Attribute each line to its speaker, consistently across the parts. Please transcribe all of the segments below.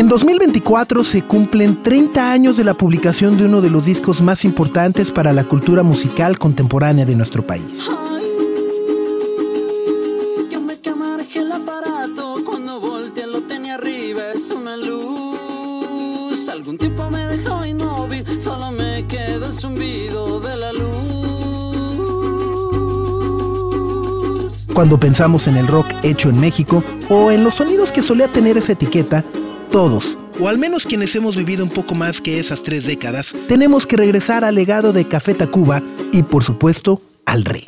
Speaker 1: En 2024 se cumplen 30 años de la publicación de uno de los discos más importantes para la cultura musical contemporánea de nuestro país.
Speaker 2: Algún tiempo me dejó inmóvil, solo me quedó el zumbido de la luz.
Speaker 1: Cuando pensamos en el rock hecho en México o en los sonidos que solía tener esa etiqueta, todos, o al menos quienes hemos vivido un poco más que esas tres décadas, tenemos que regresar al legado de Café Tacuba y por supuesto al rey.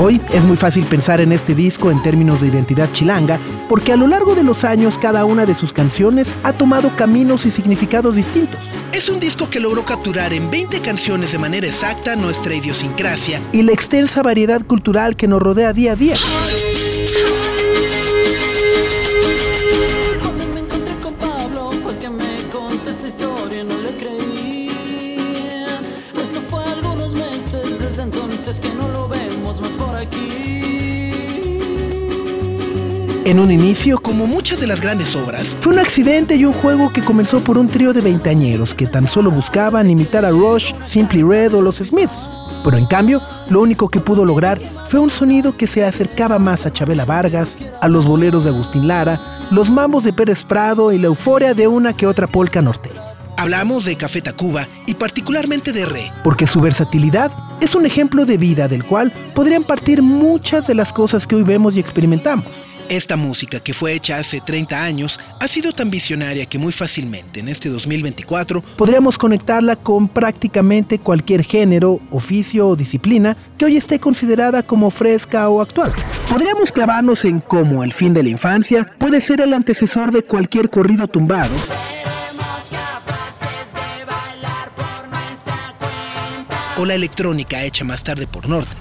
Speaker 1: Hoy es muy fácil pensar en este disco en términos de identidad chilanga, porque a lo largo de los años cada una de sus canciones ha tomado caminos y significados distintos. Es un disco que logró capturar en 20 canciones de manera exacta nuestra idiosincrasia y la extensa variedad cultural que nos rodea día a día. En un inicio, como muchas de las grandes obras, fue un accidente y un juego que comenzó por un trío de veinteañeros que tan solo buscaban imitar a Rush, Simply Red o los Smiths. Pero en cambio, lo único que pudo lograr fue un sonido que se acercaba más a Chabela Vargas, a los boleros de Agustín Lara, los mambos de Pérez Prado y la euforia de una que otra polca norteña. Hablamos de Café Tacuba y particularmente de Re, porque su versatilidad es un ejemplo de vida del cual podrían partir muchas de las cosas que hoy vemos y experimentamos. Esta música, que fue hecha hace 30 años, ha sido tan visionaria que muy fácilmente en este 2024 podríamos conectarla con prácticamente cualquier género, oficio o disciplina que hoy esté considerada como fresca o actual. Podríamos clavarnos en cómo el fin de la infancia puede ser el antecesor de cualquier corrido tumbado o la electrónica hecha más tarde por Norte.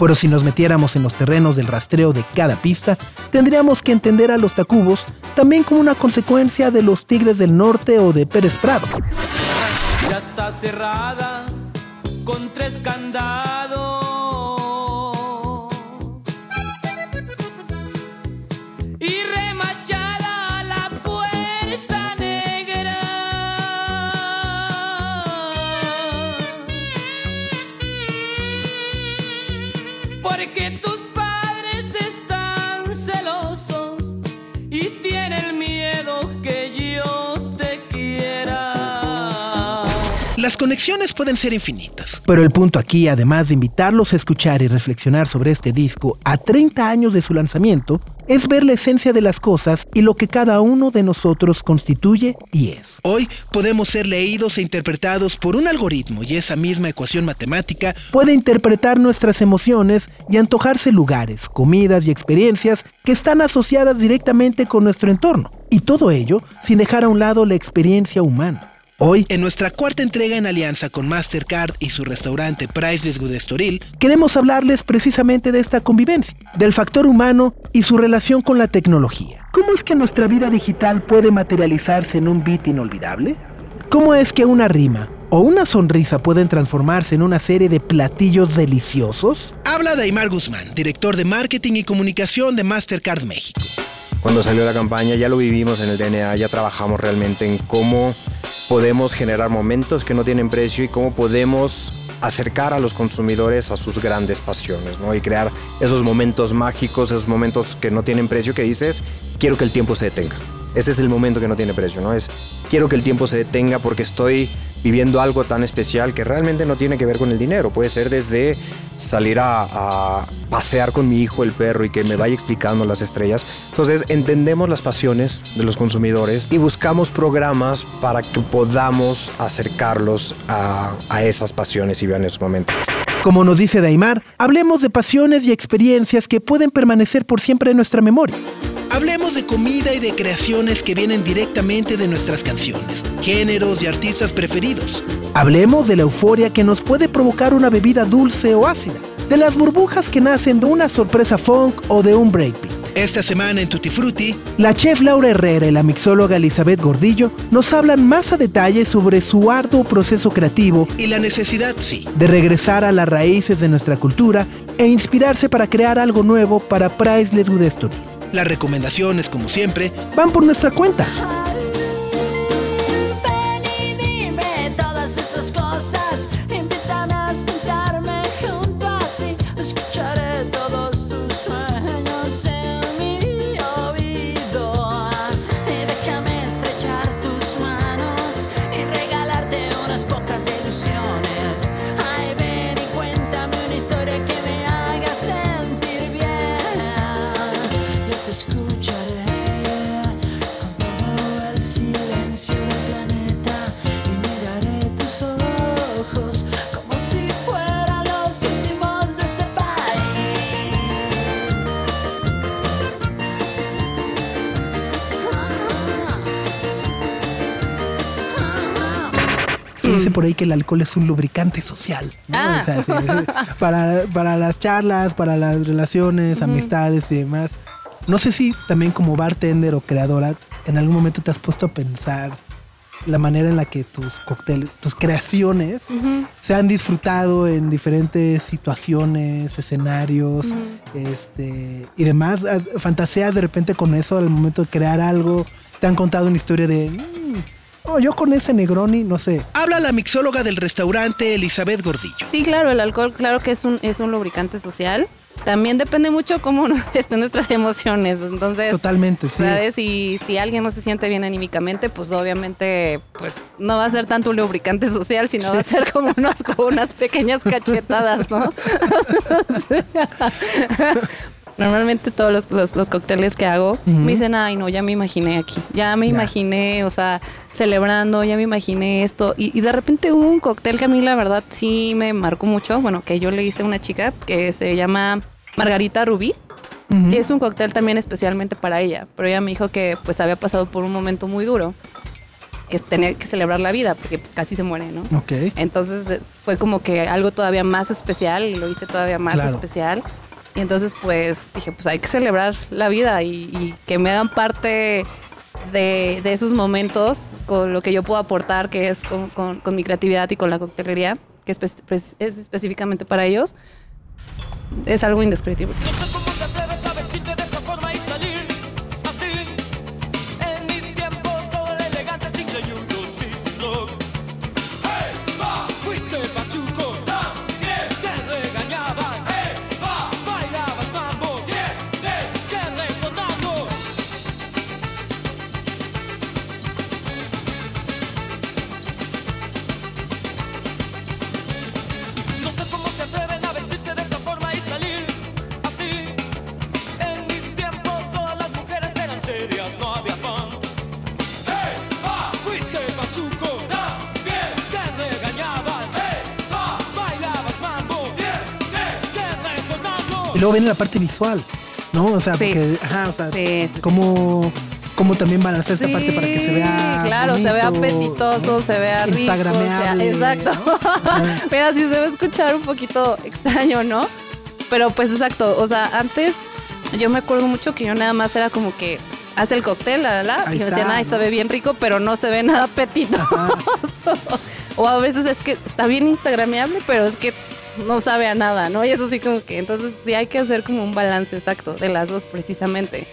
Speaker 1: Pero si nos metiéramos en los terrenos del rastreo de cada pista, tendríamos que entender a los Tacubos también como una consecuencia de los Tigres del Norte o de Pérez Prado.
Speaker 3: Ya está cerrada con tres candados.
Speaker 1: Las conexiones pueden ser infinitas, pero el punto aquí, además de invitarlos a escuchar y reflexionar sobre este disco a 30 años de su lanzamiento, es ver la esencia de las cosas y lo que cada uno de nosotros constituye y es. Hoy podemos ser leídos e interpretados por un algoritmo y esa misma ecuación matemática puede interpretar nuestras emociones y antojarse lugares, comidas y experiencias que están asociadas directamente con nuestro entorno. Y todo ello sin dejar a un lado la experiencia humana. Hoy, en nuestra cuarta entrega en alianza con Mastercard y su restaurante Priceless Good Estoril, queremos hablarles precisamente de esta convivencia, del factor humano y su relación con la tecnología. ¿Cómo es que nuestra vida digital puede materializarse en un beat inolvidable? ¿Cómo es que una rima o una sonrisa pueden transformarse en una serie de platillos deliciosos? Habla Daimar Guzmán, director de marketing y comunicación de Mastercard México.
Speaker 4: Cuando salió la campaña ya lo vivimos en el DNA, ya trabajamos realmente en cómo podemos generar momentos que no tienen precio y cómo podemos acercar a los consumidores a sus grandes pasiones, ¿no? Y crear esos momentos mágicos, esos momentos que no tienen precio que dices, quiero que el tiempo se detenga. Este es el momento que no tiene precio, ¿no? Es quiero que el tiempo se detenga porque estoy viviendo algo tan especial que realmente no tiene que ver con el dinero. Puede ser desde salir a, a, pasear con mi hijo, el perro, y que me vaya explicando las estrellas. Entonces entendemos las pasiones de los consumidores y buscamos programas para que podamos acercarlos a, a esas pasiones y vean esos momentos.
Speaker 1: Como nos dice Daimar, hablemos de pasiones y experiencias que pueden permanecer por siempre en nuestra memoria. Hablemos de comida y de creaciones que vienen directamente de nuestras canciones, géneros y artistas preferidos. Hablemos de la euforia que nos puede provocar una bebida dulce o ácida, de las burbujas que nacen de una sorpresa funk o de un breakbeat. Esta semana en Tutti Frutti, la chef Laura Herrera y la mixóloga Elizabeth Gordillo nos hablan más a detalle sobre su arduo proceso creativo y la necesidad, sí, de regresar a las raíces de nuestra cultura e inspirarse para crear algo nuevo para Priceless Good Destiny. Las recomendaciones, como siempre, van por nuestra cuenta. Por ahí que el alcohol es un lubricante social. ¿no?
Speaker 5: Ah.
Speaker 1: O sea, sí, para, para las charlas, para las relaciones, amistades y demás. No sé si también como bartender o creadora, en algún momento te has puesto a pensar la manera en la que tus cócteles, tus creaciones se han disfrutado en diferentes situaciones, escenarios, este y demás. ¿Has- ¿Fantaseas de repente con eso al momento de crear algo? ¿Te han contado una historia de "Mm, oh, yo con ese Negroni, no sé? Habla la mixóloga del restaurante Elizabeth Gordillo.
Speaker 5: Sí, claro, el alcohol, claro que es un, es un lubricante social. También depende mucho cómo estén nuestras emociones. Entonces,
Speaker 1: Totalmente, sí.
Speaker 5: ¿sabes? Y si alguien no se siente bien anímicamente, pues obviamente, pues no va a ser tanto un lubricante social, sino va a ser como unos, como unas pequeñas cachetadas, ¿no? Normalmente todos los, los- los cócteles que hago me dicen, ay no, ya me imaginé aquí, ya me
Speaker 1: Ya.
Speaker 5: imaginé, o sea, celebrando, ya me imaginé esto. Y, y de repente hubo un cóctel que a mí la verdad sí me marcó mucho, bueno, que yo le hice a una chica que se llama Margarita Rubí.
Speaker 1: Ujú.
Speaker 5: Y es un cóctel también especialmente para ella, pero ella me dijo que pues había pasado por un momento muy duro, que tenía que celebrar la vida, porque pues casi se muere, ¿no?
Speaker 1: Ok.
Speaker 5: Entonces fue como que algo todavía más especial y lo hice todavía más
Speaker 1: Claro.
Speaker 5: especial. Y entonces pues dije, pues hay que celebrar la vida y, que me hagan parte de, de esos momentos con lo que yo puedo aportar, que es con, con- mi creatividad y con la coctelería, que es, pues, es específicamente para ellos. Es algo indescriptible.
Speaker 1: Luego viene la parte visual, ¿no? O sea,
Speaker 5: Sí.
Speaker 1: porque, ajá, o sea,
Speaker 5: Sí,
Speaker 1: cómo, cómo también balancear esta parte para que se vea.
Speaker 5: Claro, se vea apetitoso,
Speaker 1: ¿no?
Speaker 5: se vea rico. o sea,
Speaker 1: Instagrameable,
Speaker 5: exacto.
Speaker 1: ¿no?
Speaker 5: Mira, sí se va a escuchar un poquito extraño, ¿no? Pero pues exacto. O sea, antes yo me acuerdo mucho que yo nada más era como que hace el cóctel, la, la,
Speaker 1: Ahí
Speaker 5: y me
Speaker 1: está,
Speaker 5: decían, ay,
Speaker 1: ¿no?
Speaker 5: se ve bien rico, pero no se ve nada apetitoso. o a veces es que está bien instagrameable, pero es que no sabe a nada, ¿no? Y eso sí como que, entonces sí hay que hacer como un balance exacto de las dos precisamente.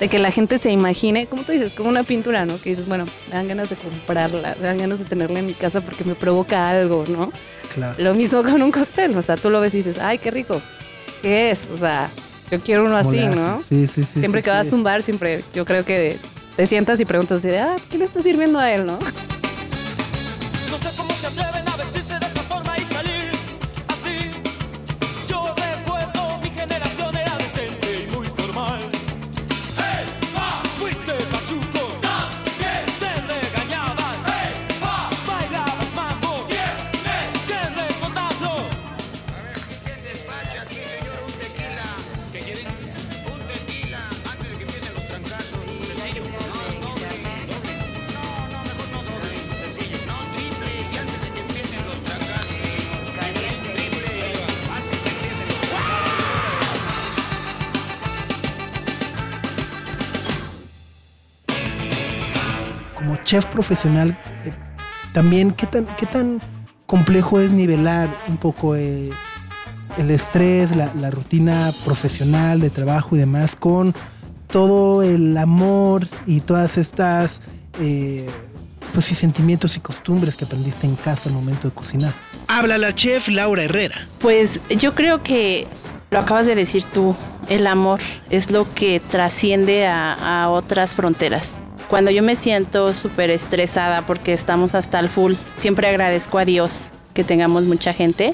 Speaker 5: De que la gente se imagine, como tú dices, como una pintura, ¿no? Que dices, bueno, me dan ganas de comprarla, me dan ganas de tenerla en mi casa porque me provoca algo, ¿no?
Speaker 1: Claro.
Speaker 5: Lo mismo con un cóctel, o sea, tú lo ves y dices, ay, qué rico. ¿Qué es? O sea, yo quiero uno
Speaker 1: ¿Cómo
Speaker 5: así, ¿no?
Speaker 1: Sí, sí, sí.
Speaker 5: siempre
Speaker 1: sí,
Speaker 5: que vas a un bar, siempre yo creo que te sientas y preguntas así de, ah, ¿qué le está sirviendo a él? No
Speaker 1: chef profesional, eh, también qué tan, qué tan complejo es nivelar un poco eh, el estrés, la, la rutina profesional de trabajo y demás con todo el amor y todas estas eh, pues sí, sentimientos y costumbres que aprendiste en casa al momento de cocinar. Habla la chef Laura Herrera.
Speaker 6: Pues yo creo que lo acabas de decir tú, el amor es lo que trasciende a, a otras fronteras. Cuando yo me siento súper estresada porque estamos hasta el full, siempre agradezco a Dios que tengamos mucha gente.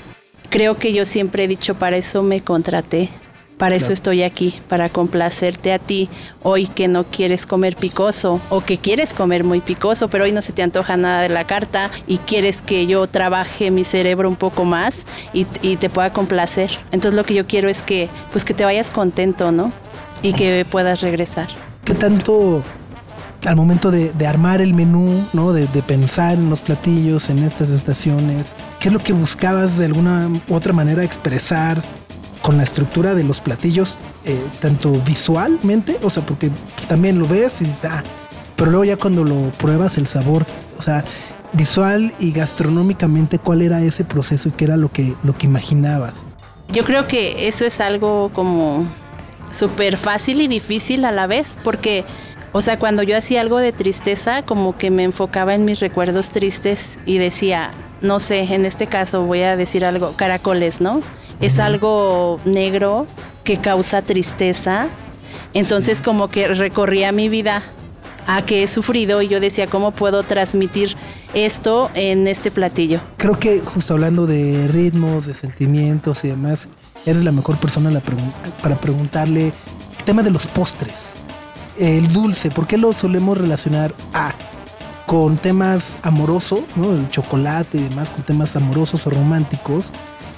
Speaker 6: Creo que yo siempre he dicho, para eso me contraté, para eso estoy aquí, para complacerte a ti. Hoy que no quieres comer picoso o que quieres comer muy picoso, pero hoy no se te antoja nada de la carta y quieres que yo trabaje mi cerebro un poco más y, y te pueda complacer. Entonces lo que yo quiero es que, pues que te vayas contento, ¿no? Y que puedas regresar.
Speaker 1: ¿Qué tanto al momento de, de armar el menú, ¿no? De, pensar en los platillos, en estas estaciones, qué es lo que buscabas de alguna otra manera expresar con la estructura de los platillos, eh, tanto visualmente, o sea, porque también lo ves y ah, pero luego ya cuando lo pruebas el sabor, o sea, visual y gastronómicamente, ¿cuál era ese proceso y qué era lo que, lo que imaginabas?
Speaker 6: Yo creo que eso es algo como súper fácil y difícil a la vez, porque, o sea, cuando yo hacía algo de tristeza, como que me enfocaba en mis recuerdos tristes y decía, no sé, en este caso voy a decir algo, caracoles, ¿no? Es algo negro que causa tristeza. Entonces como que recorría mi vida a que he sufrido y yo decía, ¿cómo puedo transmitir esto en este platillo?
Speaker 1: Creo que justo hablando de ritmos, de sentimientos y demás, eres la mejor persona la para preguntarle el tema de los postres. El dulce, ¿por qué lo solemos relacionar a con temas amorosos, ¿no? El chocolate y demás, con temas amorosos o románticos,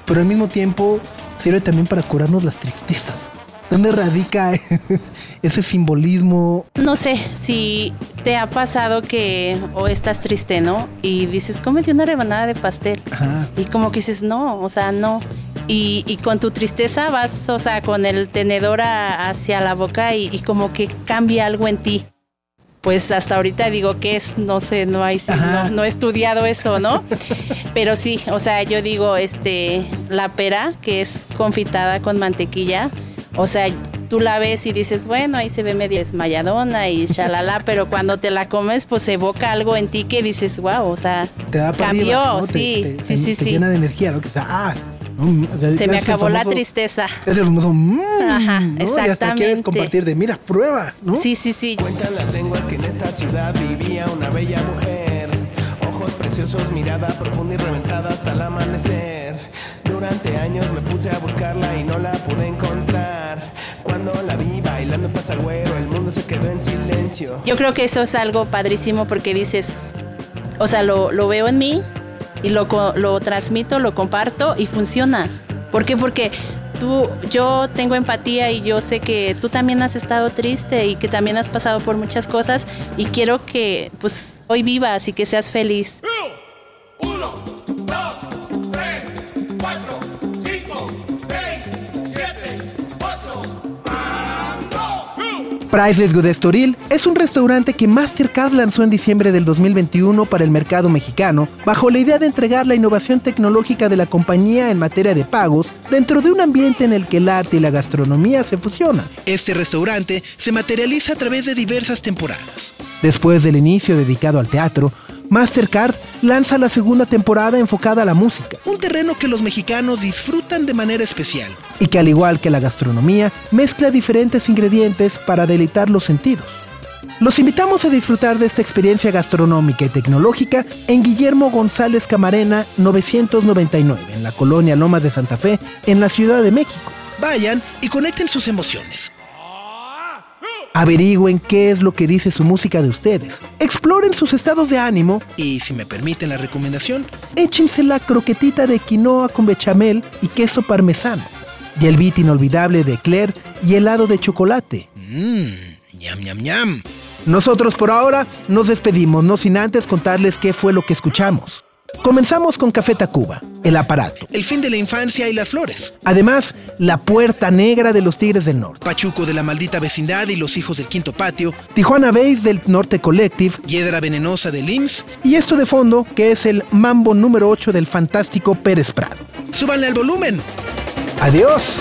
Speaker 1: pero al mismo tiempo sirve también para curarnos las tristezas. ¿Dónde radica ese simbolismo?
Speaker 6: No sé si te ha pasado que o estás triste, ¿no? Y dices, cómete una rebanada de pastel.
Speaker 1: Ajá.
Speaker 6: Y como que dices, no, o sea, no. Y, y con tu tristeza vas, o sea, con el tenedor a- hacia la boca y, y como que cambia algo en ti. Pues hasta ahorita digo que es, no sé, no hay, no, no he estudiado eso, ¿no? Pero sí, o sea, yo digo, este, la pera, que es confitada con mantequilla, o sea, tú la ves y dices, bueno, ahí se ve medio desmayadona y shalala, pero cuando te la comes, pues evoca algo en ti que dices, wow, o sea,
Speaker 1: Te da para
Speaker 6: cambió,
Speaker 1: arriba, ¿no? Te-
Speaker 6: sí,
Speaker 1: te,
Speaker 6: sí, sí,
Speaker 1: te
Speaker 6: sí.
Speaker 1: llena de energía, ¿no? Que sea, ah, sea,
Speaker 6: Se me acabó la
Speaker 1: famoso-
Speaker 6: tristeza.
Speaker 1: Es el famoso mmm,
Speaker 6: Ajá,
Speaker 1: ¿no? Y hasta quieres
Speaker 6: exactamente.
Speaker 1: compartir de, mira, prueba, ¿no?
Speaker 6: Sí, sí, sí.
Speaker 7: Cuentan las lenguas que en esta ciudad vivía una bella mujer. Ojos preciosos, mirada profunda y reventada hasta el amanecer. Durante años me puse a buscarla y no la pude encontrar. Cuando la vi bailando Pasagüero, el mundo se quedó en silencio.
Speaker 6: Yo creo que eso es algo padrísimo porque dices, o sea, lo, lo veo en mí y lo, lo transmito, lo comparto y funciona. ¿Por qué? Porque tú, yo tengo empatía y yo sé que tú también has estado triste y que también has pasado por muchas cosas y quiero que pues hoy vivas y que seas feliz.
Speaker 1: Priceless Good Estoril es un restaurante que Mastercard lanzó en diciembre del 2021 para el mercado mexicano, bajo la idea de entregar la innovación tecnológica de la compañía en materia de pagos dentro de un ambiente en el que el arte y la gastronomía se fusionan. Este restaurante se materializa a través de diversas temporadas. Después del inicio dedicado al teatro, Mastercard lanza la segunda temporada enfocada a la música, un terreno que los mexicanos disfrutan de manera especial y que al igual que la gastronomía, mezcla diferentes ingredientes para deleitar los sentidos. Los invitamos a disfrutar de esta experiencia gastronómica y tecnológica en Guillermo González Camarena 999, en la colonia Lomas de Santa Fe, en la Ciudad de México. Vayan y conecten sus emociones. Averigüen qué es lo que dice su música de ustedes. Exploren sus estados de ánimo y, si me permiten la recomendación, échense la croquetita de quinoa con bechamel y queso parmesano. Y el beat inolvidable de Claire y helado de chocolate. Mmm, ñam, ñam, ñam. Nosotros por ahora nos despedimos, no sin antes contarles qué fue lo que escuchamos. Comenzamos con Café Tacuba, El Aparato, El Fin de la Infancia y las Flores. Además, La Puerta Negra de los Tigres del Norte, Pachuco de la Maldita Vecindad y los Hijos del Quinto Patio, Tijuana Base del Norte Collective, Hiedra Venenosa del IMSS y esto de fondo que es el Mambo número 8 del fantástico Pérez Prado. ¡Súbanle al volumen! ¡Adiós!